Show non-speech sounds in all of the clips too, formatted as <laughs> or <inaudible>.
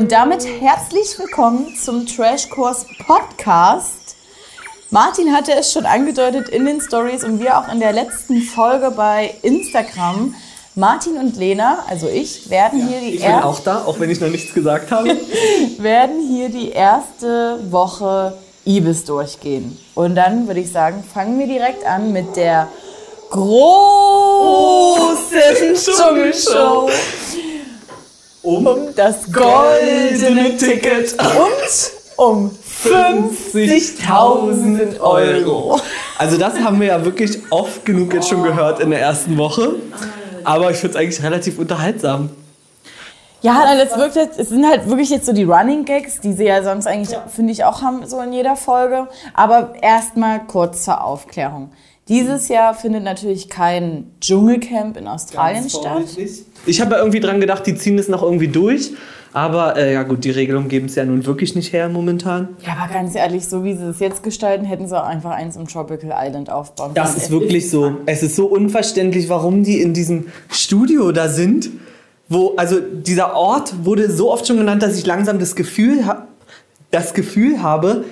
Und damit herzlich willkommen zum Trashkurs Podcast. Martin hatte es schon angedeutet in den Stories und wir auch in der letzten Folge bei Instagram. Martin und Lena, also ich, werden hier die Ich bin auch da, auch wenn ich noch nichts gesagt habe. <laughs> werden hier die erste Woche Ibis durchgehen. Und dann würde ich sagen, fangen wir direkt an mit der großen <laughs> Dschungelshow Um um das goldene Ticket und um 50.000 Euro. Also das haben wir ja wirklich oft genug jetzt schon gehört in der ersten Woche. Aber ich finde es eigentlich relativ unterhaltsam. Ja, nein, das wirkt jetzt, es sind halt wirklich jetzt so die Running Gags, die sie ja sonst eigentlich, finde ich, auch haben, so in jeder Folge. Aber erstmal kurz zur Aufklärung. Dieses Jahr findet natürlich kein Dschungelcamp in Australien statt. Ich habe ja irgendwie dran gedacht, die ziehen es noch irgendwie durch. Aber äh, ja gut, die Regelungen geben es ja nun wirklich nicht her momentan. Ja, aber ganz ehrlich, so wie sie es jetzt gestalten, hätten sie auch einfach eins im Tropical Island aufbauen Das können. ist wirklich so. Es ist so unverständlich, warum die in diesem Studio da sind. Wo, also dieser Ort wurde so oft schon genannt, dass ich langsam das Gefühl, ha das Gefühl habe,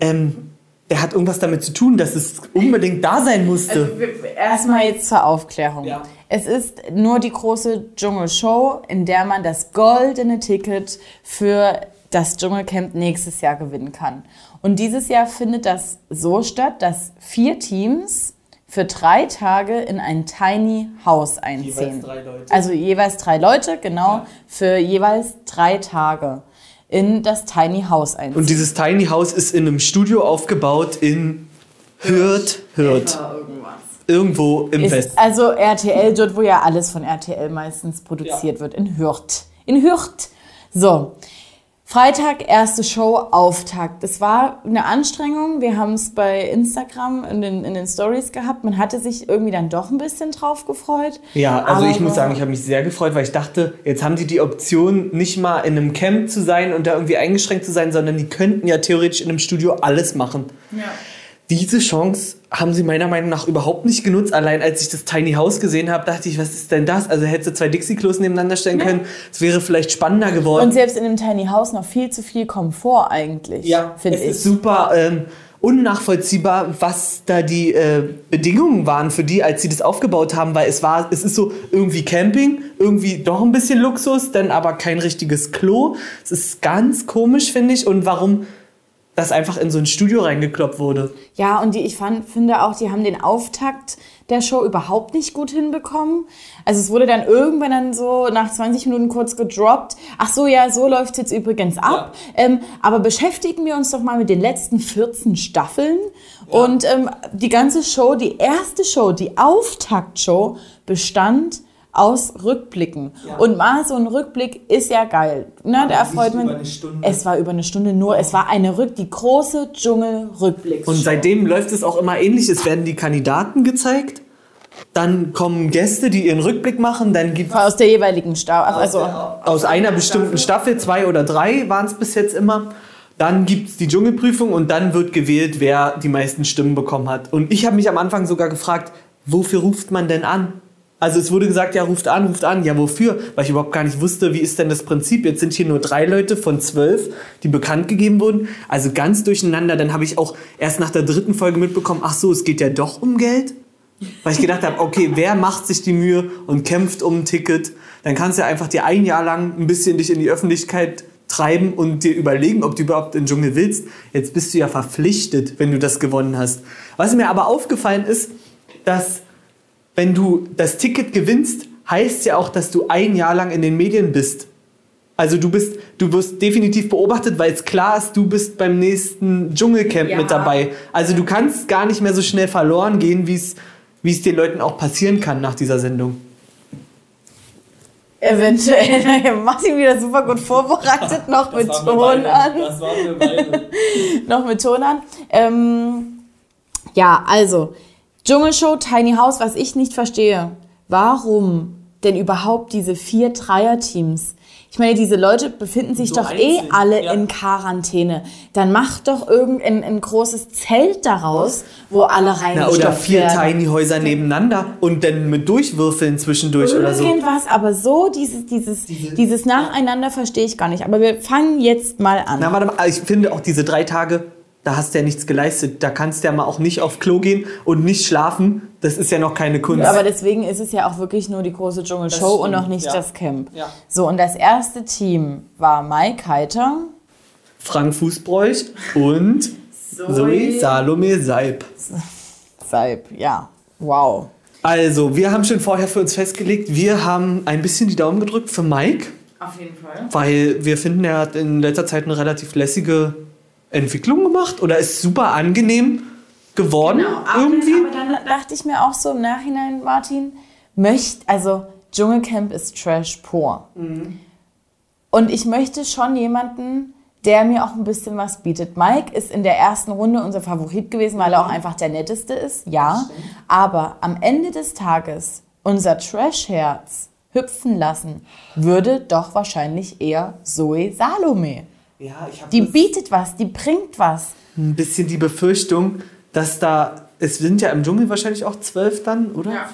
ähm, der hat irgendwas damit zu tun, dass es unbedingt da sein musste. Erstmal jetzt zur Aufklärung. Ja. Es ist nur die große Dschungelshow, in der man das goldene Ticket für das Dschungelcamp nächstes Jahr gewinnen kann. Und dieses Jahr findet das so statt, dass vier Teams für drei Tage in ein Tiny House einziehen. drei Leute. Also jeweils drei Leute, genau, für jeweils drei Tage in das Tiny House einziehen. Und dieses Tiny House ist in einem Studio aufgebaut in Hürth, Hürth. Irgendwo im Ist Westen. also RTL, dort wo ja alles von RTL meistens produziert wird, in Hürth. In Hürth. So. Freitag, erste Show, Auftakt. Das war eine Anstrengung. Wir haben es bei Instagram in den, in den Stories gehabt. Man hatte sich irgendwie dann doch ein bisschen drauf gefreut. Ja, also ich muss sagen, ich habe mich sehr gefreut, weil ich dachte, jetzt haben die die Option, nicht mal in einem Camp zu sein und da irgendwie eingeschränkt zu sein, sondern die könnten ja theoretisch in einem Studio alles machen. Ja. Diese Chance haben sie meiner Meinung nach überhaupt nicht genutzt. Allein als ich das Tiny House gesehen habe, dachte ich, was ist denn das? Also hätte sie zwei Dixie-Klos nebeneinander stellen können, es wäre vielleicht spannender geworden. Und selbst in dem Tiny House noch viel zu viel Komfort eigentlich, finde es ich. ist super ähm, unnachvollziehbar, was da die äh, Bedingungen waren für die, als sie das aufgebaut haben, weil es war, es ist so irgendwie Camping, irgendwie doch ein bisschen Luxus, dann aber kein richtiges Klo. Es ist ganz komisch, finde ich, und warum das einfach in so ein Studio reingekloppt wurde. Ja, und die, ich fand, finde auch, die haben den Auftakt der Show überhaupt nicht gut hinbekommen. Also es wurde dann irgendwann dann so nach 20 Minuten kurz gedroppt. Ach so, ja, so läuft jetzt übrigens ab. Ähm, aber beschäftigen wir uns doch mal mit den letzten 14 Staffeln. Und ähm, die ganze Show, die erste Show, die Auftaktshow bestand aus Rückblicken. Und mal so ein Rückblick ist ja geil. Ne, da erfreut nicht man. über eine Stunde. Es war über eine Stunde nur. Es war eine Rück, die große Dschungel-Rückblick. Und seitdem läuft es auch immer ähnlich. Es werden die Kandidaten gezeigt, dann kommen Gäste, die ihren Rückblick machen, dann gibt Aus der jeweiligen Staffel. Also, aus einer bestimmten Staffel, zwei oder drei waren es bis jetzt immer. Dann gibt es die Dschungelprüfung und dann wird gewählt, wer die meisten Stimmen bekommen hat. Und ich habe mich am Anfang sogar gefragt, wofür ruft man denn an? Also es wurde gesagt, ja, ruft an, ruft an. Ja, wofür? Weil ich überhaupt gar nicht wusste, wie ist denn das Prinzip. Jetzt sind hier nur drei Leute von zwölf, die bekannt gegeben wurden. Also ganz durcheinander. Dann habe ich auch erst nach der dritten Folge mitbekommen, ach so, es geht ja doch um Geld. Weil ich gedacht habe, okay, wer macht sich die Mühe und kämpft um ein Ticket? Dann kannst du ja einfach dir ein Jahr lang ein bisschen dich in die Öffentlichkeit treiben und dir überlegen, ob du überhaupt in den Dschungel willst. Jetzt bist du ja verpflichtet, wenn du das gewonnen hast. Was mir aber aufgefallen ist, dass wenn du das Ticket gewinnst, heißt ja auch, dass du ein Jahr lang in den Medien bist. Also du bist, du wirst definitiv beobachtet, weil es klar ist, du bist beim nächsten Dschungelcamp Ja. mit dabei. Also du kannst gar nicht mehr so schnell verloren gehen, wie es wie es den Leuten auch passieren kann nach dieser Sendung. eventuell. <laughs> Martin wieder super gut vorbereitet, <laughs> noch mit Ton an. waren wir beide. <laughs> noch mit Ton an. Ähm, ja, also, Dschungelshow, Tiny House, was ich nicht verstehe. Warum denn überhaupt diese vier Dreier-Teams? Ich meine, diese Leute befinden sich So doch eh einzeln, alle ja. in Quarantäne. Dann macht doch irgendein ein großes Zelt daraus, wo alle Na, reingestopft oder vier werden. Tiny Häuser nebeneinander und dann mit Durchwürfeln zwischendurch oder so. Irgendwas, aber so dieses, dieses, dieses Nacheinander verstehe ich gar nicht. Aber wir fangen jetzt mal an. Na, warte mal, ich finde auch diese drei Tage, da hast du ja nichts geleistet. Da kannst du ja mal auch nicht auf Klo gehen und nicht schlafen. Das ist ja noch keine Kunst. Aber deswegen ist es ja auch wirklich nur die große Dschungelshow und noch nicht ja. das Camp. Ja. So, und das erste Team war Mike Heiter, Frank Fußbräuch und Zoe Salome Seib. Seib, ja. Wow. Also, wir haben schon vorher für uns festgelegt, wir haben ein bisschen die Daumen gedrückt für Mike, Auf jeden Fall. weil wir finden, er hat in letzter Zeit eine relativ lässige Entwicklung gemacht oder ist super angenehm geworden irgendwie. Genau, Aber dann dachte ich mir auch so im Nachhinein, Martin, möchte, also Dschungelcamp ist Trash pur. Mhm. Und ich möchte schon jemanden, der mir auch ein bisschen was bietet. Mike ist in der ersten Runde unser Favorit gewesen, weil er auch einfach der netteste ist, ja. Aber am Ende des Tages unser Trash-Herz hüpfen lassen, würde doch wahrscheinlich eher Zoe Salome. Ja, ich habe Die bietet was, die bringt was. ein bisschen die Befürchtung, dass da, es sind ja im Dschungel wahrscheinlich auch zwölf dann, oder?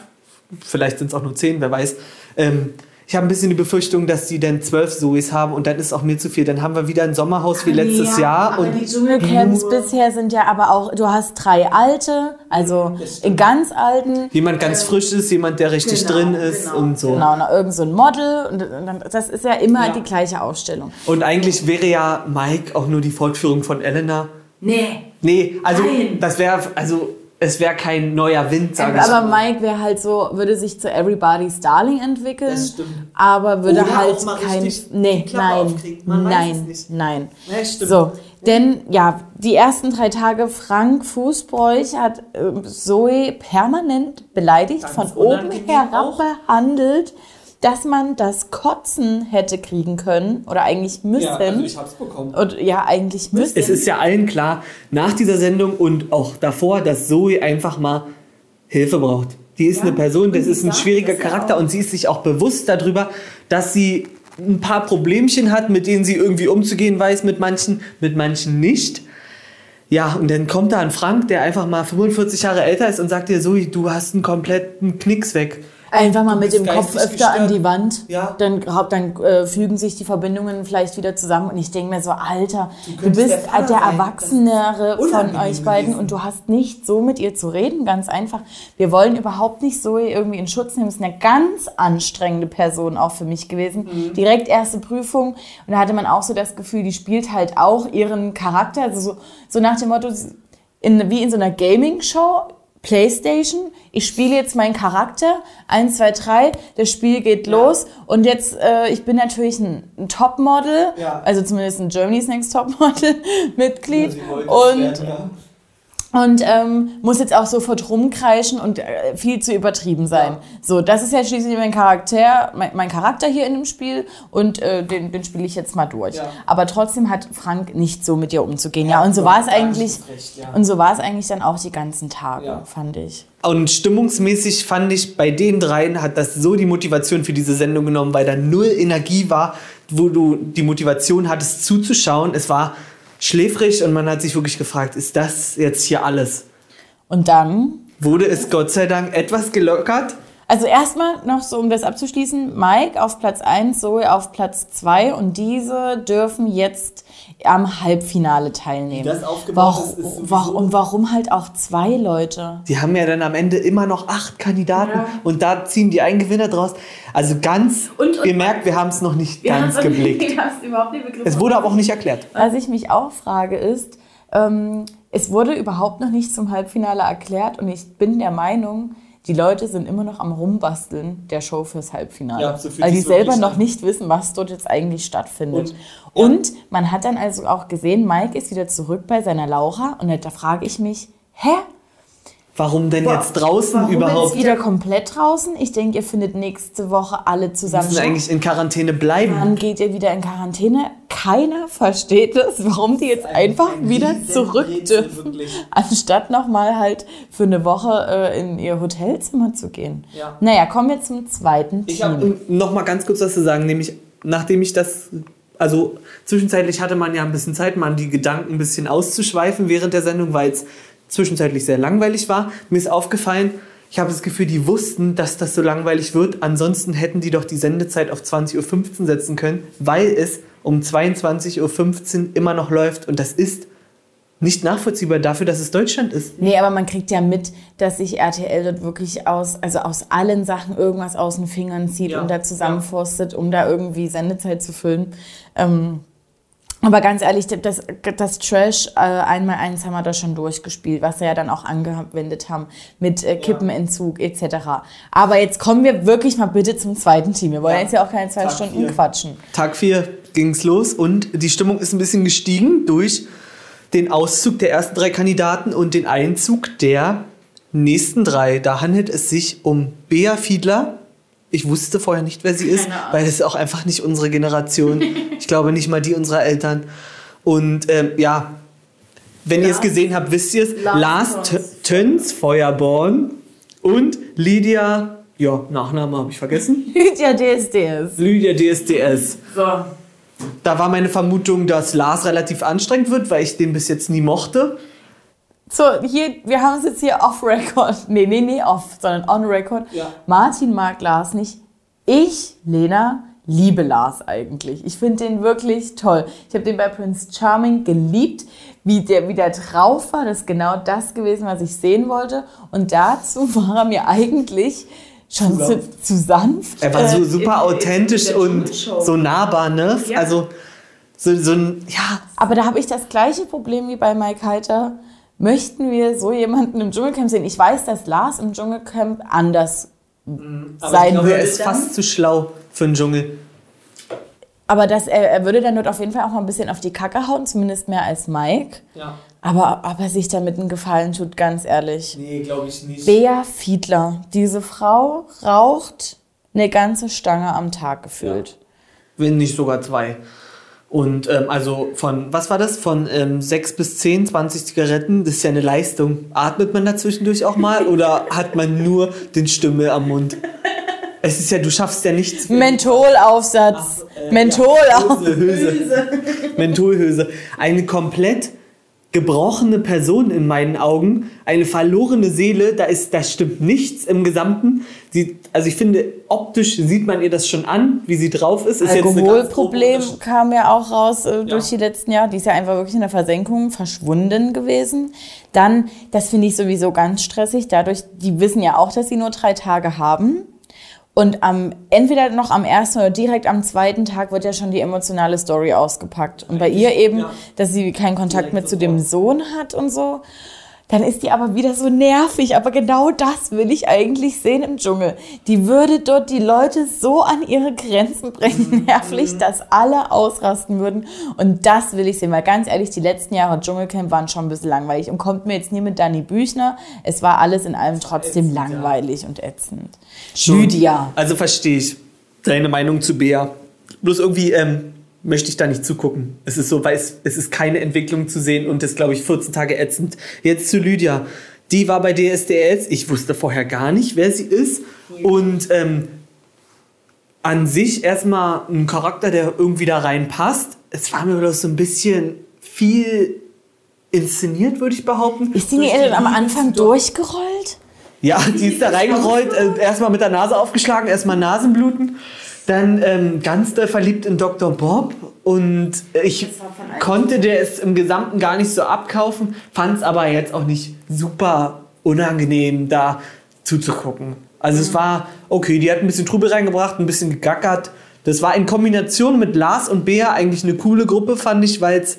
Vielleicht sind es auch nur zehn, wer weiß. Ähm, ich habe ein bisschen die Befürchtung, dass die dann zwölf Zoes haben und dann ist auch mir zu viel. Dann haben wir wieder ein Sommerhaus wie letztes Jahr. Aber und die Dschungelcamps bisher sind ja aber auch, du hast drei alte, also ganz alten. jemand ganz frisch ist, jemand, der richtig Genau, drin ist genau, und so. Genau, noch irgend so ein Model. Und dann- das ist ja immer Ja. die gleiche Ausstellung. Und eigentlich wäre ja Mike auch nur die Fortführung von Elena. Nee. Nee, also Nein. das wäre, also es wäre kein neuer Wind, sage ich Aber mal. Mike wäre halt so, würde sich zu Everybody's Darling entwickeln. Das stimmt. Aber würde Oder halt auch mal kein. Nee, nein. nein, nicht. nein. Ja, stimmt. So, denn ja, die ersten drei Tage Frank Fußbräuch hat äh, Zoe permanent beleidigt, Ganz von oben herab auch. behandelt, dass man das Kotzen hätte kriegen können oder eigentlich müssen. hab's bekommen. und ja, eigentlich müssen. Es ist ja allen klar, nach dieser Sendung und auch davor, dass Zoe einfach mal Hilfe braucht. Die ist eine Person, das ist ein schwieriger ja Charakter und sie ist sich auch bewusst darüber, dass sie ein paar Problemchen hat, mit denen sie irgendwie umzugehen weiß, mit manchen, mit manchen nicht. Ja, und dann kommt da ein Frank, der einfach mal 45 Jahre älter ist und sagt dir, Zoe, du hast einen kompletten Knicks weg. Einfach mal mit dem Kopf öfter an gestört. die Wand. Ja. Dann, dann äh, fügen sich die Verbindungen vielleicht wieder zusammen. Und ich denke mir so, Alter, du, könntest bist der der. Erwachsenere von euch beiden gewesen. und du hast nicht so mit ihr zu reden, ganz einfach. Wir wollen überhaupt nicht so irgendwie in Schutz nehmen. Es ist eine ganz anstrengende Person auch für mich gewesen. Mhm. Direkt erste Prüfung. Und da hatte man auch so das Gefühl, die spielt halt auch ihren Charakter. Also so, so nach dem Motto, in, wie in so einer Gaming-Show, Playstation, ich spiele jetzt meinen Charakter, 1, 2, 3, das Spiel geht los. Und jetzt, äh, ich bin natürlich ein, ein Topmodel, Ja. also zumindest ein Germany's Next Topmodel Mitglied und, und ähm, muss jetzt auch sofort rumkreischen und äh, viel zu übertrieben sein. So, das ist ja schließlich mein Charakter, mein, mein Charakter hier in dem Spiel und äh, den, den spiele ich jetzt mal durch. Ja. Aber trotzdem hat Frank nicht so mit ihr umzugehen. Ja, und so war es eigentlich. Recht, ja. Und so war es eigentlich dann auch die ganzen Tage, Ja. fand ich. Und stimmungsmäßig fand ich, bei den dreien hat das so die Motivation für diese Sendung genommen, weil da null Energie war, wo du die Motivation hattest zuzuschauen. Es war schläfrig und man hat sich wirklich gefragt, ist das jetzt hier alles? Und dann, Wurde es Gott sei Dank etwas gelockert? Also erstmal noch so, um das abzuschließen, Mike auf Platz 1, Zoe auf Platz 2 und diese dürfen jetzt am Halbfinale teilnehmen. Wie das aufgebaut ist, ist warum, warum, und warum halt auch zwei Leute? Die haben ja dann am Ende immer noch acht Kandidaten Ja. und da ziehen die einen Gewinner draus. Also ganz, Und- und- ihr merkt, wir haben es noch nicht ganz geblickt. <laughs> überhaupt nicht begriffen. Es wurde aber auch nicht erklärt. Was ich mich auch frage ist, ähm, es wurde überhaupt noch nicht zum Halbfinale erklärt und ich bin der Meinung, die Leute sind immer noch am Rumbasteln der Show fürs Halbfinale. Ja, so weil die selber noch nicht wissen, was dort jetzt eigentlich stattfindet. Und- Und, man hat dann also auch gesehen, Mike ist wieder zurück bei seiner Laura und da frage ich mich, hä? Warum denn jetzt draußen Warum überhaupt? ist wieder komplett draußen? Ich denke, ihr findet nächste Woche alle zusammen müssen eigentlich in Quarantäne bleiben. Dann geht ihr wieder in Quarantäne. Keiner versteht es, warum die jetzt einfach ein wieder zurück dürfen, anstatt nochmal halt für eine Woche äh, in ihr Hotelzimmer zu gehen. Ja. Naja, kommen wir zum zweiten Ich Team. habe noch mal ganz kurz was zu sagen, nämlich nachdem ich das, also zwischenzeitlich hatte man ja ein bisschen Zeit, mal die Gedanken ein bisschen auszuschweifen während der Sendung, weil es zwischenzeitlich sehr langweilig war. Mir ist aufgefallen, ich habe das Gefühl, die wussten, dass das so langweilig wird. Ansonsten hätten die doch die Sendezeit auf 20.15 Uhr setzen können, weil es um 22.15 Uhr immer noch läuft. Und das ist nicht nachvollziehbar dafür, dass es Deutschland ist. Nee, aber man kriegt ja mit, dass sich RTL dort wirklich aus, also aus allen Sachen irgendwas aus den Fingern zieht Ja, und da zusammenforstet, um da irgendwie Sendezeit zu füllen. Ähm, aber ganz ehrlich, das, das Trash äh, einmal eins haben wir da schon durchgespielt, was sie ja dann auch angewendet haben mit äh, Kippenentzug etc. Aber jetzt kommen wir wirklich mal bitte zum zweiten Team. Wir wollen Ja. jetzt ja auch keine zwei Tag Stunden vier. quatschen. Tag 4 ging es los und die Stimmung ist ein bisschen gestiegen durch den Auszug der ersten drei Kandidaten und den Einzug der nächsten drei. Da handelt es sich um Bea Fiedler. Ich wusste vorher nicht, wer sie ist, weil es ist auch einfach nicht unsere Generation. <laughs> Ich glaube nicht mal die unserer Eltern. Und ähm, ja, wenn ihr es gesehen habt, wisst ihr es. Lars Lars Töns. Tö- Töns, Feuerborn und Lydia, ja, Nachname habe ich vergessen. <laughs> Lydia DSDS. Lydia DSDS. So. Da war meine Vermutung, dass Lars relativ anstrengend wird, weil ich den bis jetzt nie mochte. So, hier, wir haben es jetzt hier off-record. <laughs> Nee, nee, nee, off, sondern on-record. Ja. Martin mag Lars nicht. Ich, Lena, liebe Lars eigentlich. Ich finde den wirklich toll. Ich habe den bei Prince Charming geliebt, wie der, wie der drauf war. Das ist genau das gewesen, was ich sehen wollte. Und dazu <laughs> war er mir eigentlich schon Zu zu, sanft. Er war so Äh, super in- in authentisch der und Dschungelshow. so nahbar, ne? Ja. Also so, so ein, ja, Aber da habe ich das gleiche Problem wie bei Mike Heiter. Möchten wir so jemanden im Dschungelcamp sehen? Ich weiß, dass Lars im Dschungelcamp anders sein er wird. ist fast zu schlau für einen Dschungel. Aber dass er, er würde dann dort auf jeden Fall auch mal ein bisschen auf die Kacke hauen, zumindest mehr als Mike. Ja. Aber ob er sich damit einen Gefallen tut, ganz ehrlich. Nee, glaube ich nicht. Bea Fiedler, diese Frau raucht eine ganze Stange am Tag gefühlt. Wenn nicht sogar zwei. Und ähm, also von, was war das? Von ähm, 6 bis 10, 20 Zigaretten, das ist ja eine Leistung. Atmet man da zwischendurch auch mal oder hat man nur den Stimme am Mund? Es ist ja, du schaffst ja nichts. Mentholaufsatz. Mentholaufsatz. Hülse, Hülse. Mentholhülse. Eine komplett gebrochene Person in meinen Augen, eine verlorene Seele, da ist, da stimmt nichts im Gesamten. Sie, also ich finde, optisch sieht man ihr das schon an, wie sie drauf ist. ist Alkoholproblem kam ja auch raus äh, durch Ja. die letzten Jahre. Die ist ja einfach wirklich in der Versenkung verschwunden gewesen. Dann, das finde ich sowieso ganz stressig, dadurch, die wissen ja auch, dass sie nur drei Tage haben. Und am, entweder noch am ersten oder direkt am zweiten Tag wird ja schon die emotionale Story ausgepackt. Und bei ihr eben, ja. dass sie keinen Kontakt Direkt mehr zu dem. Sohn hat und so. Dann ist die aber wieder so nervig. Aber genau das will ich eigentlich sehen im Dschungel. Die würde dort die Leute so an ihre Grenzen bringen, <laughs> nervlich, dass alle ausrasten würden. Und das will ich sehen. Weil ganz ehrlich, die letzten Jahre Dschungelcamp waren schon ein bisschen langweilig. Und kommt mir jetzt nie mit Dani Büchner. Es war alles in allem trotzdem ätzend, ja. langweilig und ätzend. Schon. Lydia. Also verstehe ich deine Meinung zu Bea. Bloß irgendwie ähm, möchte ich da nicht zugucken. Es ist so, weil es, es ist keine Entwicklung zu sehen und ist, glaube ich, 14 Tage ätzend. Jetzt zu Lydia. Die war bei DSDS. Ich wusste vorher gar nicht, wer sie ist. Und ähm, an sich erstmal ein Charakter, der irgendwie da reinpasst. Es war mir bloß so ein bisschen viel inszeniert, würde ich behaupten. Ist die nicht Durch am Anfang durchgerollt? ja, die ist da <laughs> reingerollt, äh, erstmal mit der Nase aufgeschlagen, erstmal Nasenbluten. Dann ähm, ganz doll verliebt in Dr. Bob. Und ich konnte der es im Gesamten gar nicht so abkaufen, fand es aber jetzt auch nicht super unangenehm, da zuzugucken. Also es war okay, die hat ein bisschen Trubel reingebracht, ein bisschen gegackert. Das war in Kombination mit Lars und Bea eigentlich eine coole Gruppe, fand ich, weil es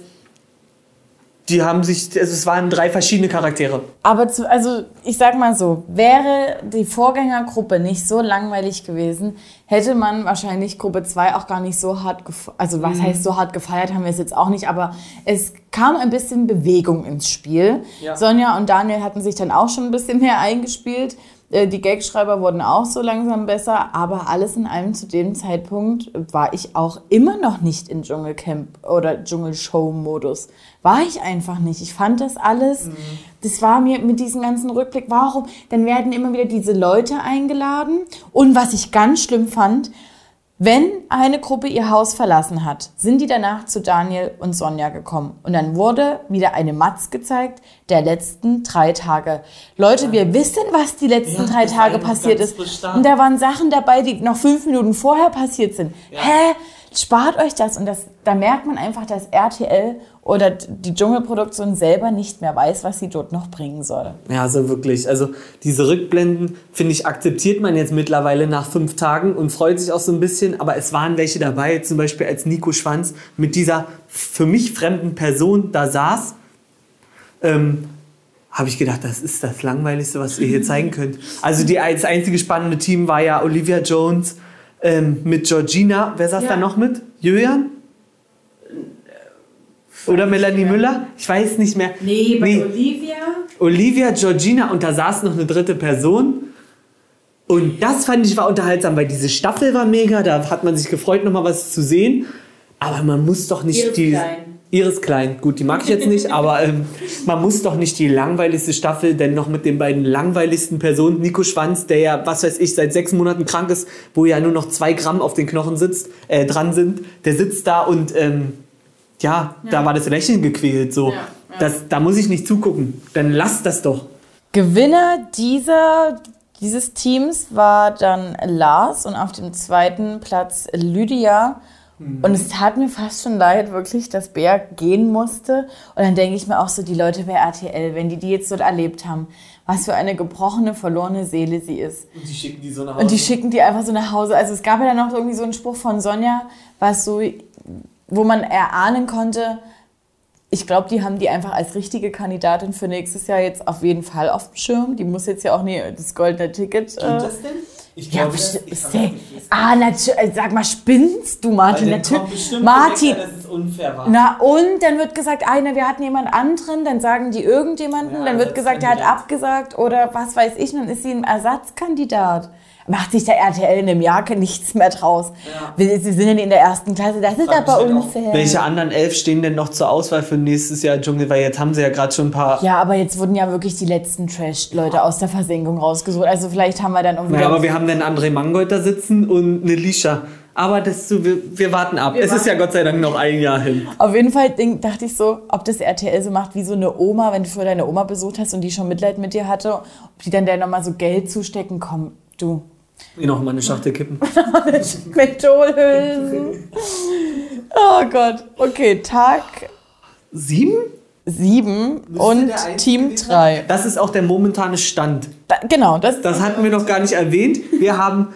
die haben sich, also es waren drei verschiedene Charaktere. Aber zu, also ich sag mal so, wäre die Vorgängergruppe nicht so langweilig gewesen, hätte man wahrscheinlich Gruppe 2 auch gar nicht so hart gefeiert. Also was heißt so hart gefeiert, haben wir es jetzt auch nicht, aber es kam ein bisschen Bewegung ins Spiel. Ja. Sonja und Daniel hatten sich dann auch schon ein bisschen mehr eingespielt. Äh, Die Gagschreiber wurden auch so langsam besser, aber alles in allem zu dem Zeitpunkt war ich auch immer noch nicht in Dschungelcamp oder Dschungelshow-Modus. War ich einfach nicht. Ich fand das alles, das war mir mit diesem ganzen Rückblick, warum? Dann werden immer wieder diese Leute eingeladen und was ich ganz schlimm fand, Wenn eine Gruppe ihr Haus verlassen hat, sind die danach zu Daniel und Sonja gekommen. Und dann wurde wieder eine Matz gezeigt der letzten drei Tage. Leute, wir wissen, was die letzten Ja, drei Tage passiert ist. Und da waren Sachen dabei, die noch fünf Minuten vorher passiert sind. Ja. Hä? Spart euch das. Und das, da merkt man einfach, dass RTL oder die Dschungelproduktion selber nicht mehr weiß, was sie dort noch bringen soll. Ja, also wirklich. Also diese Rückblenden, finde ich, akzeptiert man jetzt mittlerweile nach fünf Tagen und freut sich auch so ein bisschen. Aber es waren welche dabei, zum Beispiel als Nico Schwanz mit dieser für mich fremden Person da saß. Ähm, habe ich gedacht, das ist das Langweiligste, was ihr hier zeigen könnt. Also die, das einzige spannende Team war ja Olivia Jones ähm, mit Georgina. Wer saß Ja. da noch mit? Julian? Oder Melanie Müller? Ich weiß nicht mehr. Olivia. Olivia, Georgina und da saß noch eine dritte Person. Und das fand ich war unterhaltsam, weil diese Staffel war mega, da hat man sich gefreut, nochmal was zu sehen. Aber man muss doch nicht die. Klein. Iris Klein, gut, die mag ich jetzt nicht, aber ähm, man muss doch nicht die langweiligste Staffel, denn noch mit den beiden langweiligsten Personen, Nico Schwanz, der ja, was weiß ich, seit sechs Monaten krank ist, wo ja nur noch zwei Gramm auf den Knochen sitzt, äh, dran sind, der sitzt da und ähm, ja, da war das Lächeln gequält. So. Ja, ja. Das, da muss ich nicht zugucken. Dann lasst das doch. Gewinner dieser, dieses Teams war dann Lars und auf dem zweiten Platz Lydia. Und es tat mir fast schon leid, wirklich, dass Bea gehen musste. Und dann denke ich mir auch so, die Leute bei RTL, wenn die die jetzt dort erlebt haben, was für eine gebrochene, verlorene Seele sie ist. Und die schicken die so nach Und die schicken die einfach so nach Hause. Also es gab ja dann noch irgendwie so einen Spruch von Sonja, was so, wo man erahnen konnte, ich glaube, die haben die einfach als richtige Kandidatin für nächstes Jahr jetzt auf jeden Fall auf dem Schirm. Die muss jetzt ja auch nie das goldene Ticket. Äh, denn? Ich ja, besti- besti- ah, natürlich. Sag mal, spinnst du, Martin? Natürlich. Martin. dass es unfair war. Na und dann wird gesagt, ah, na, wir hatten jemand anderen, dann sagen die irgendjemanden, Ja, dann wird gesagt, der hat abgesagt oder was weiß ich, dann ist sie ein Ersatzkandidat. Macht sich der RTL in dem Jahr nichts mehr draus. Ja. Wir- Sie sind ja in der ersten Klasse, das ist aber unfair. Welche anderen elf stehen denn noch zur Auswahl für nächstes Jahr Dschungel? Weil jetzt haben sie ja gerade schon ein paar. Ja, aber jetzt wurden ja wirklich die letzten Trash-Leute aus der Versenkung rausgesucht. Also vielleicht haben wir dann irgendwie... Ja, aber wir haben dann André Mangold da sitzen und eine Lisha. Aber das so, wir, wir warten ab. es ist ja Gott sei Dank noch ein Jahr hin. Auf jeden Fall denk, dachte ich so, ob das RTL so macht wie so eine Oma, wenn du früher deine Oma besucht hast und die schon Mitleid mit dir hatte, ob die dann der nochmal so Geld zustecken, komm, du. Noch mal eine Schachtel <laughs> kippen. Mentholhülsen. Oh Gott. Okay, Tag Sieben? 7 Müsste und Team gewesen 3. Das ist auch der momentane Stand. Da, genau, das, Das hatten wir noch gar nicht erwähnt. Wir haben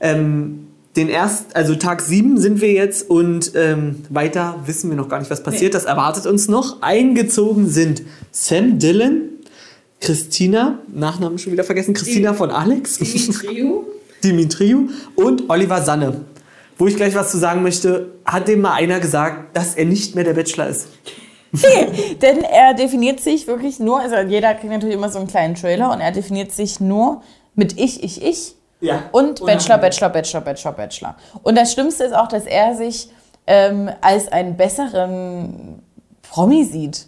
ähm, den erst, also Tag 7 sind wir jetzt und ähm, weiter wissen wir noch gar nicht, was passiert. Das erwartet uns noch. Eingezogen sind Sam Dillon, Christina, Nachnamen schon wieder vergessen, Christina von Alex, Dimitriou <laughs> und Oliver Sanne. Wo ich gleich was zu sagen möchte, hat dem mal einer gesagt, dass er nicht mehr der Bachelor ist. <laughs> Denn er definiert sich wirklich nur, also jeder kriegt natürlich immer so einen kleinen Trailer und er definiert sich nur mit ich, ich, ich Ja. und Bachelor, Bachelor, Bachelor, Bachelor, Bachelor. Und das Schlimmste ist auch, dass er sich ähm, als einen besseren Promi sieht,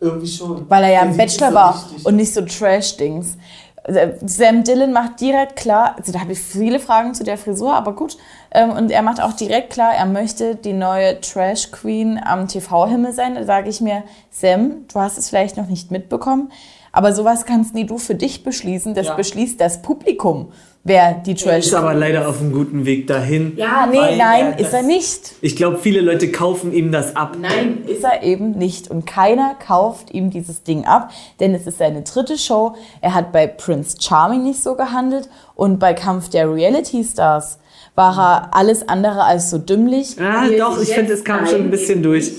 Irgendwie schon. weil er ja nicht Bachelor so war richtig. und nicht so Trash-Dings. Also, Sam Dillon macht direkt klar, also da habe ich viele Fragen zu der Frisur, aber gut. Ähm, und er macht auch direkt klar, er möchte die neue Trash Queen am TV-Himmel sein. Da sage ich mir, Sam, du hast es vielleicht noch nicht mitbekommen, aber sowas kannst nie du für dich beschließen. Das Ja. beschließt das Publikum, wer die Er Trash ist aber leider auf einem guten Weg dahin. Ja, nee, nein, er ist er nicht. Ich glaube, viele Leute kaufen ihm das ab. Nein, ist er eben nicht. Und keiner kauft ihm dieses Ding ab, denn es ist seine dritte Show. Er hat bei Prince Charming nicht so gehandelt und bei Kampf der Reality Stars war er alles andere als so dümmlich. Ah, wie er doch, sich ich finde, jetzt es kam schon ein bisschen durch.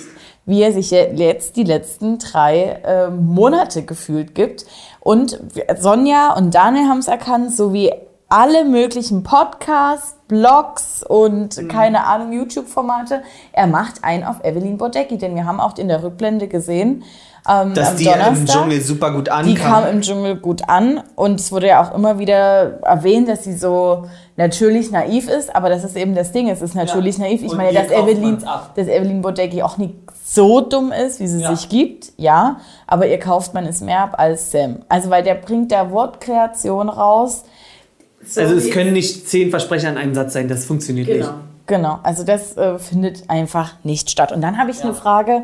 wie er sich je- jetzt die letzten drei äh, Monate gefühlt gibt. Und Sonja und Daniel haben es erkannt, sowie alle möglichen Podcasts, Blogs und Mhm. keine Ahnung, YouTube-Formate. Er macht einen auf Evelyn Bodecki, denn wir haben auch in der Rückblende gesehen, ähm, Dass die ja im Donnerstag, Dschungel super gut die ankam. kam im Dschungel gut an und es wurde ja auch immer wieder erwähnt, dass sie so natürlich naiv ist, aber das ist eben das Ding, es ist natürlich Ja. naiv. Ich Und meine, dass Evelyn, dass Evelyn Bodecki auch nicht so dumm ist, wie sie Ja. sich gibt, ja, aber ihr kauft man es mehr ab als Sam. Also weil der bringt da Wortkreation raus. Also es können nicht zehn Versprecher in einem Satz sein, das funktioniert genau. nicht. Genau, also das äh, findet einfach nicht statt. Und dann habe ich ja. eine Frage,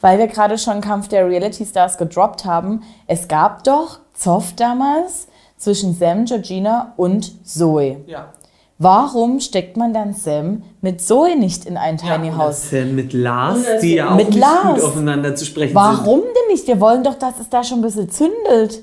weil wir gerade schon Kampf der Reality Stars gedroppt haben. Es gab doch Zoff damals zwischen Sam, Georgina und Zoe. Ja. Warum steckt man dann Sam mit Zoe nicht in ein Tiny ja, House? Sam mit Lars, die ja auch mit nicht Lars. gut aufeinander zu sprechen Warum sind. Warum denn nicht? Wir wollen doch, dass es da schon ein bisschen zündelt.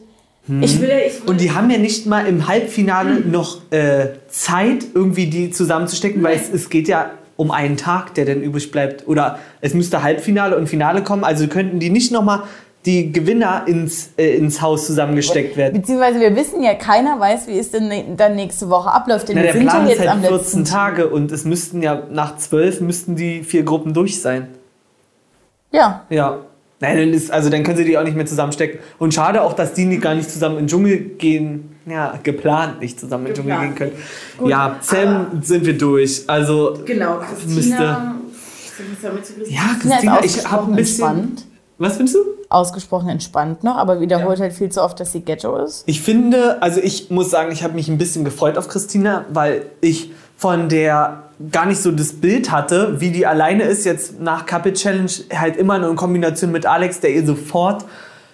Hm. Ich will, ich will. Und die haben ja nicht mal im Halbfinale hm. noch äh, Zeit, irgendwie die zusammenzustecken, weil es, es geht ja um einen Tag, der dann übrig bleibt. Oder es müsste Halbfinale und Finale kommen. Also könnten die nicht noch mal die Gewinner ins, äh, ins Haus zusammengesteckt werden. Beziehungsweise wir wissen ja, keiner weiß, wie es denn dann nächste Woche abläuft. Denn Na, der Plan ist halt 14 Tage und es müssten ja nach 12 müssten die vier Gruppen durch sein. Ja. Ja. Nein, dann ist, also dann können sie die auch nicht mehr zusammenstecken. Und schade auch, dass die gar nicht zusammen in den Dschungel gehen, ja, geplant nicht zusammen in den Dschungel gehen können. Gut, ja, Sam sind wir durch. Also genau, Christina, müsste. Ja, Christina, ich habe ein bisschen. Entspannt. Was findest du? Ausgesprochen entspannt noch, aber wiederholt ja. halt viel zu oft, dass sie Ghetto ist. Ich finde, also ich muss sagen, ich habe mich ein bisschen gefreut auf Christina, weil ich von der gar nicht so das Bild hatte, wie die alleine ist, jetzt nach Couple Challenge, halt immer nur in Kombination mit Alex, der ihr sofort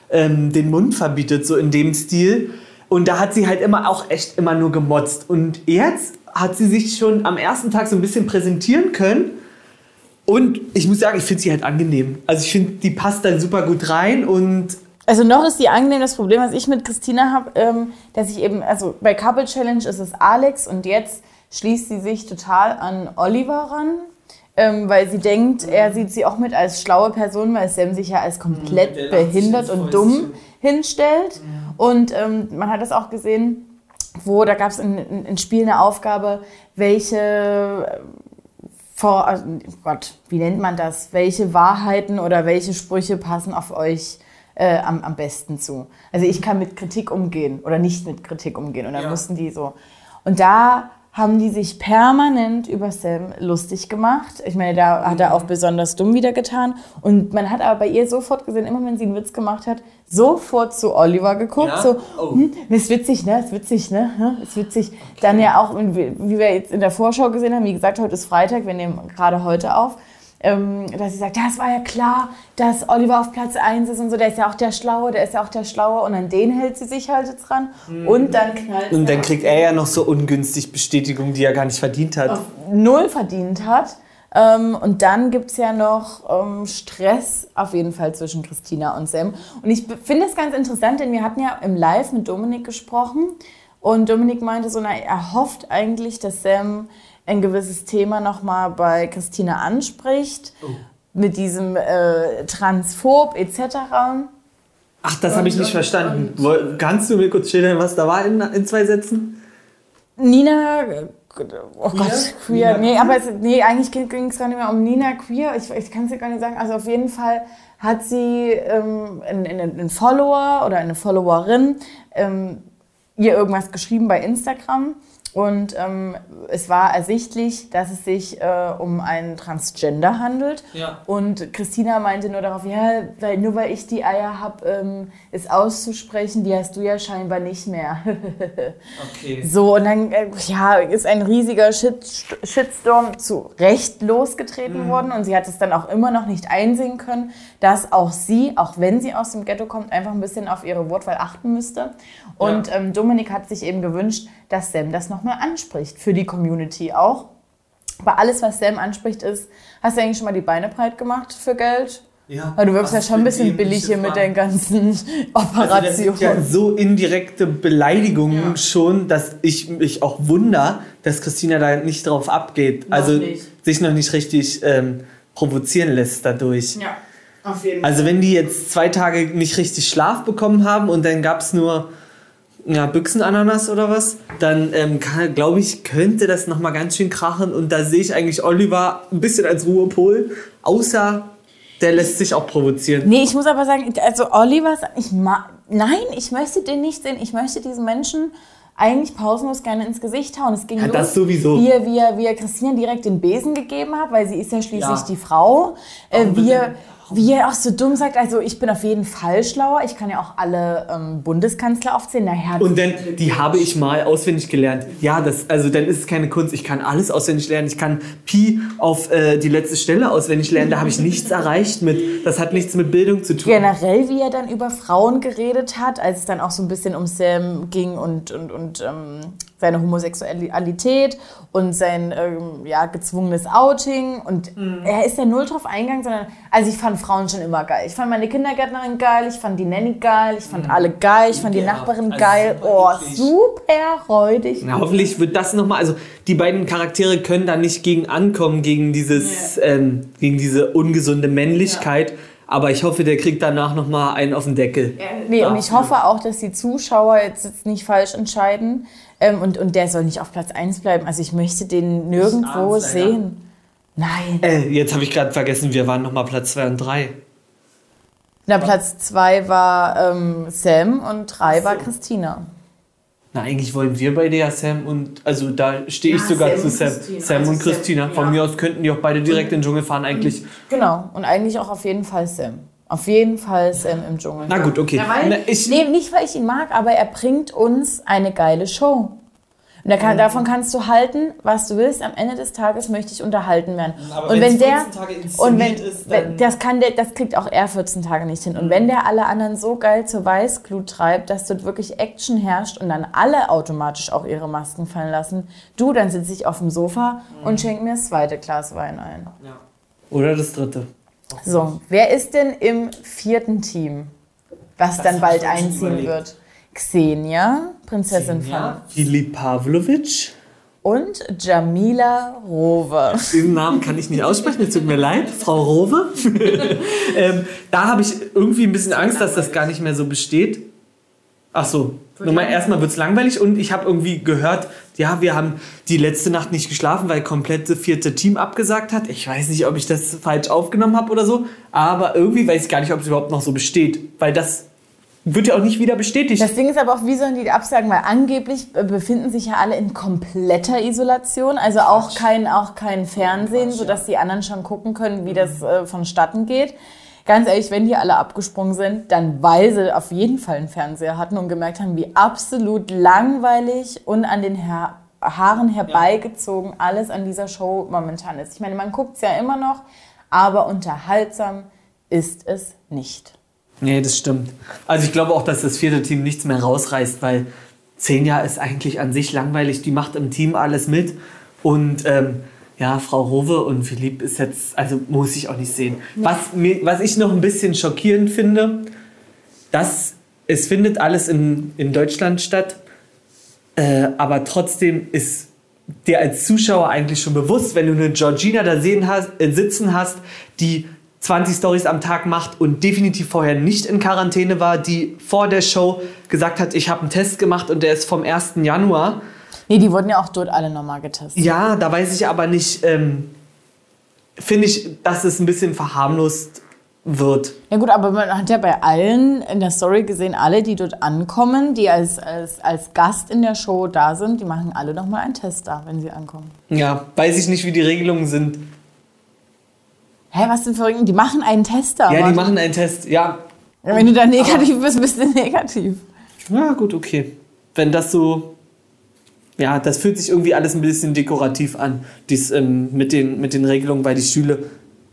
ähm, den Mund verbietet, so in dem Stil. Und da hat sie halt immer auch echt immer nur gemotzt. Und jetzt hat sie sich schon am ersten Tag so ein bisschen präsentieren können. Und ich muss sagen, ich finde sie halt angenehm. Also ich finde, die passt dann super gut rein und also noch ist die angenehm. Das Problem, was ich mit Christina habe, ähm, dass ich eben, also bei Couple Challenge ist es Alex und jetzt schließt sie sich total an Oliver ran, ähm, weil sie denkt, mhm. er sieht sie auch mit als schlaue Person, weil Sam sich ja als komplett mhm, behindert und dumm hinstellt. Mhm. Und ähm, man hat das auch gesehen, wo da gab es in Spiel eine Aufgabe, welche äh, vor, also, Gott, wie nennt man das? Welche Wahrheiten oder welche Sprüche passen auf euch äh, am, am besten zu? Also ich kann mit Kritik umgehen oder nicht mit Kritik umgehen. Und dann ja. mussten die so. Und da haben die sich permanent über Sam lustig gemacht. Ich meine, da hat er auch besonders dumm wieder getan. Und man hat aber bei ihr sofort gesehen, immer wenn sie einen Witz gemacht hat, sofort zu Oliver geguckt. Ja? So, oh. hm, ist witzig, ne? Ist witzig, ne? Hm, ist witzig. Okay. Dann ja auch, wie wir jetzt in der Vorschau gesehen haben, wie gesagt, heute ist Freitag, wir nehmen gerade heute auf dass sie sagt, ja, es war ja klar, dass Oliver auf Platz 1 ist und so, der ist ja auch der Schlaue, der ist ja auch der Schlaue und an den hält sie sich halt jetzt dran mhm. und dann knallt Und dann kriegt er ja noch so ungünstig Bestätigung, die er gar nicht verdient hat. null verdient hat. Ähm, und dann gibt es ja noch ähm, Stress auf jeden Fall zwischen Christina und Sam. Und ich finde es ganz interessant, denn wir hatten ja im Live mit Dominik gesprochen und Dominik meinte so, na, er hofft eigentlich, dass Sam ein gewisses Thema nochmal bei Christina anspricht, oh. mit diesem äh, Transphob etc. Ach, das habe ich nicht verstanden. Kannst du mir kurz schildern, was da war in, in zwei Sätzen? Nina, oh Gott, queer. Nina? Nee, aber es, nee, eigentlich ging es gar nicht mehr um Nina queer. Ich, ich kann es dir gar nicht sagen. Also auf jeden Fall hat sie ähm, einen, einen Follower oder eine Followerin ähm, ihr irgendwas geschrieben bei Instagram und ähm, es war ersichtlich, dass es sich äh, um einen Transgender handelt. Ja. Und Christina meinte nur darauf, ja, weil, nur weil ich die Eier habe, ähm, es auszusprechen, die hast du ja scheinbar nicht mehr. <laughs> okay. So, und dann äh, ja, ist ein riesiger Shit, Shitstorm zu Recht losgetreten mhm. worden. Und sie hat es dann auch immer noch nicht einsehen können, dass auch sie, auch wenn sie aus dem Ghetto kommt, einfach ein bisschen auf ihre Wortwahl achten müsste. Und ja. ähm, Dominik hat sich eben gewünscht, dass Sam das nochmal anspricht, für die Community auch. Aber alles, was Sam anspricht, ist, hast du eigentlich schon mal die Beine breit gemacht für Geld? Ja. Weil du wirkst ja schon ein bisschen billig hier mit den ganzen Operationen. Also das sind ja so indirekte Beleidigungen ja. schon, dass ich mich auch wunder, dass Christina da nicht drauf abgeht. Noch also nicht. sich noch nicht richtig ähm, provozieren lässt dadurch. Ja, auf jeden also Fall. Also wenn die jetzt zwei Tage nicht richtig Schlaf bekommen haben und dann gab es nur ja, Büchsenananas oder was, dann ähm, glaube ich, könnte das nochmal ganz schön krachen. Und da sehe ich eigentlich Oliver ein bisschen als Ruhepol, außer der lässt sich auch provozieren. Nee, ich muss aber sagen, also Oliver, ich nein, ich möchte den nicht sehen. Ich möchte diesen Menschen eigentlich pausenlos gerne ins Gesicht hauen. Es ging ja, los, das sowieso. Wie wie, wie er Christine direkt den Besen gegeben hat, weil sie ist ja schließlich ja. die Frau. Äh, wie, er, Wie er auch so dumm sagt, also ich bin auf jeden Fall schlauer. Ich kann ja auch alle ähm, Bundeskanzler aufzählen. Naja, Und dann, die habe ich mal auswendig gelernt. Ja, das, also dann ist es keine Kunst. Ich kann alles auswendig lernen. Ich kann Pi auf äh, die letzte Stelle auswendig lernen. Da habe ich nichts erreicht mit. Das hat nichts mit Bildung zu tun. generell, wie er dann über Frauen geredet hat, als es dann auch so ein bisschen um Sam ging und, und, und ähm, seine Homosexualität und sein ähm, ja, gezwungenes Outing. Und er ist ja null drauf eingegangen, sondern, also ich fand Frauen schon immer geil. Ich fand meine Kindergärtnerin geil, ich fand die Nanny geil, ich fand alle geil, ich fand die Ja, Nachbarin also geil. super Oh, eklig. super räudig. Na, hoffentlich wird das nochmal, also die beiden Charaktere können da nicht gegen ankommen, gegen dieses, ähm, gegen diese ungesunde Männlichkeit. Aber ich hoffe, der kriegt danach nochmal einen auf den Deckel. Nee, und ich hoffe auch, dass die Zuschauer jetzt, nicht falsch entscheiden. Ähm, und, und der soll nicht auf Platz 1 bleiben. Also ich möchte den nirgendwo abends, sehen. Nein. Äh, jetzt habe ich gerade vergessen, wir waren nochmal Platz 2 und 3. Na, Platz 2 war ähm, Sam und 3 war Christina. Na, eigentlich wollen wir beide ja Sam und, also da stehe ich Ja, sogar Sam zu Sam. Sam Also und Sam, Christina. Von ja. mir aus könnten die auch beide direkt in den Dschungel fahren, eigentlich. Genau. Und eigentlich auch auf jeden Fall Sam. Auf jeden Fall Sam im Dschungel. Na gut, okay. Na, ich, Nee, nicht weil ich ihn mag, aber er bringt uns eine geile Show. Und da kann, davon kannst du halten, was du willst. Am Ende des Tages möchte ich unterhalten werden. Aber und wenn der 14 Tage inszeniert und wenn, ist, Mhm. das kann der, das kriegt auch er 14 Tage nicht hin. Und wenn der alle anderen so geil zur Weißglut treibt, dass dort wirklich Action herrscht und dann alle automatisch auch ihre Masken fallen lassen, du, dann sitze ich auf dem Sofa Mhm. und schenke mir das zweite Glas Wein ein. oder das dritte. So, wer ist denn im vierten Team, was dann bald einziehen überlegt. wird? Xenia, Prinzessin Ja. Filip Pavlovic. von und Jamila Rowe. Diesen Namen kann ich nicht aussprechen, es tut mir leid, Frau Rowe. <laughs> ähm, da habe ich irgendwie ein bisschen Angst, dass das gar nicht mehr so besteht. Ach so, nochmal, erstmal wird es langweilig und ich habe irgendwie gehört, ja, wir haben die letzte Nacht nicht geschlafen, weil komplette vierte Team abgesagt hat. Ich weiß nicht, ob ich das falsch aufgenommen habe oder so, aber irgendwie weiß ich gar nicht, ob es überhaupt noch so besteht, weil das wird ja auch nicht wieder bestätigt. Das Ding ist aber auch, wie sollen die absagen? Weil angeblich äh, befinden sich ja alle in kompletter Isolation, also auch kein, auch kein Fernsehen, sodass die anderen schon gucken können, wie das äh, vonstatten geht. Ganz ehrlich, wenn die alle abgesprungen sind, dann weil sie auf jeden Fall einen Fernseher hatten und gemerkt haben, wie absolut langweilig und an den Her Haaren herbeigezogen alles an dieser Show momentan ist. Ich meine, man guckt es ja immer noch, aber unterhaltsam ist es nicht. Nee, das stimmt. Also ich glaube auch, dass das vierte Team nichts mehr rausreißt, weil Xenia ist eigentlich an sich langweilig. Die macht im Team alles mit. Und ähm, ja, Frau Rowe und Philipp ist jetzt, also muss ich auch nicht sehen. Was, mir, was ich noch ein bisschen schockierend finde, dass es findet alles in, in Deutschland statt, äh, aber trotzdem ist dir als Zuschauer eigentlich schon bewusst, wenn du eine Georgina da sehen hast, äh, sitzen hast, die 20 Stories am Tag macht und definitiv vorher nicht in Quarantäne war, die vor der Show gesagt hat, ich habe einen Test gemacht und der ist vom 1. Januar. Nee, die wurden ja auch dort alle nochmal getestet. Ja, da weiß ich aber nicht, ähm, finde ich, dass es ein bisschen verharmlost wird. Ja gut, aber man hat ja bei allen in der Story gesehen, alle, die dort ankommen, die als, als, als Gast in der Show da sind, die machen alle nochmal einen Test da, wenn sie ankommen. Ja, weiß ich nicht, wie die Regelungen sind. Hä, was denn für? Die machen einen Test da. Ja, die machen einen Test. Ja, Wenn du da negativ bist, bist du negativ. Ja, gut, okay. Wenn das so. Ja, das fühlt sich irgendwie alles ein bisschen dekorativ an, dies, ähm, mit, den, mit den Regelungen, weil die Stühle.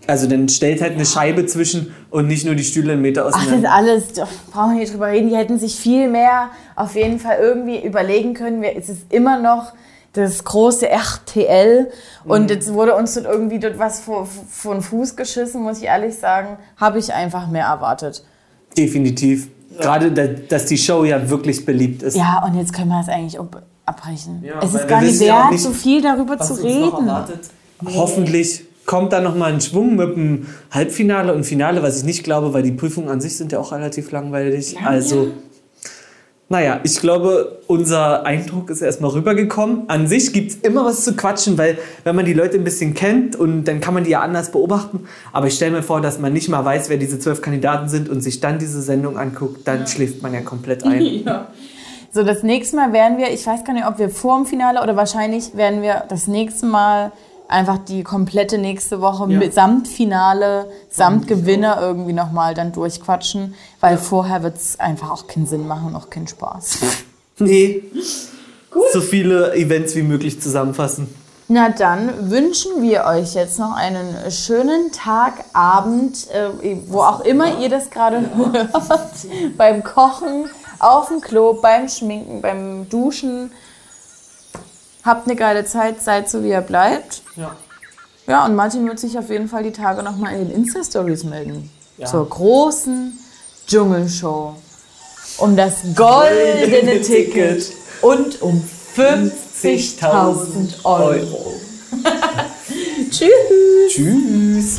Also dann stellt halt eine Scheibe zwischen und nicht nur die Stühle einen Meter Ach, das ist auseinander. alles, doch, brauchen wir nicht drüber reden. Die hätten sich viel mehr auf jeden Fall irgendwie überlegen können. Es ist immer noch das große RTL und jetzt wurde uns dort irgendwie dort was vor, vor den Fuß geschissen, muss ich ehrlich sagen. Habe ich einfach mehr erwartet. Definitiv. Gerade, da- dass die Show ja wirklich beliebt ist. Ja, und jetzt können wir es eigentlich abbrechen. Ja, es ist gar nicht ja wert, nicht, so viel darüber zu reden. Hoffentlich kommt da noch mal ein Schwung mit dem Halbfinale und Finale, was ich nicht glaube, weil die Prüfungen an sich sind ja auch relativ langweilig. also, naja, ich glaube, unser Eindruck ist erstmal rübergekommen. An sich gibt es immer was zu quatschen, weil wenn man die Leute ein bisschen kennt und dann kann man die ja anders beobachten. Aber ich stelle mir vor, dass man nicht mal weiß, wer diese zwölf Kandidaten sind und sich dann diese Sendung anguckt, dann schläft man ja komplett ein. <laughs> So, das nächste Mal werden wir, ich weiß gar nicht, ob wir vor dem Finale oder wahrscheinlich werden wir das nächste Mal einfach die komplette nächste Woche Ja. mit samt Finale, samt Gewinner irgendwie nochmal dann durchquatschen, weil vorher wird es einfach auch keinen Sinn machen und auch keinen Spaß. <laughs> Nee. So viele Events wie möglich zusammenfassen. Na dann wünschen wir euch jetzt noch einen schönen Tag, Abend, äh, wo auch immer ihr das gerade <laughs> hört. beim Kochen, auf dem Klo, beim Schminken, beim Duschen. Habt eine geile Zeit, seid so wie ihr bleibt. Ja. Ja, und Martin wird sich auf jeden Fall die Tage nochmal in den Insta-Stories melden. Ja. Zur großen Dschungelshow. Um das goldene Ticket und um 50.000 Euro. <laughs> Tschüss. Tschüss.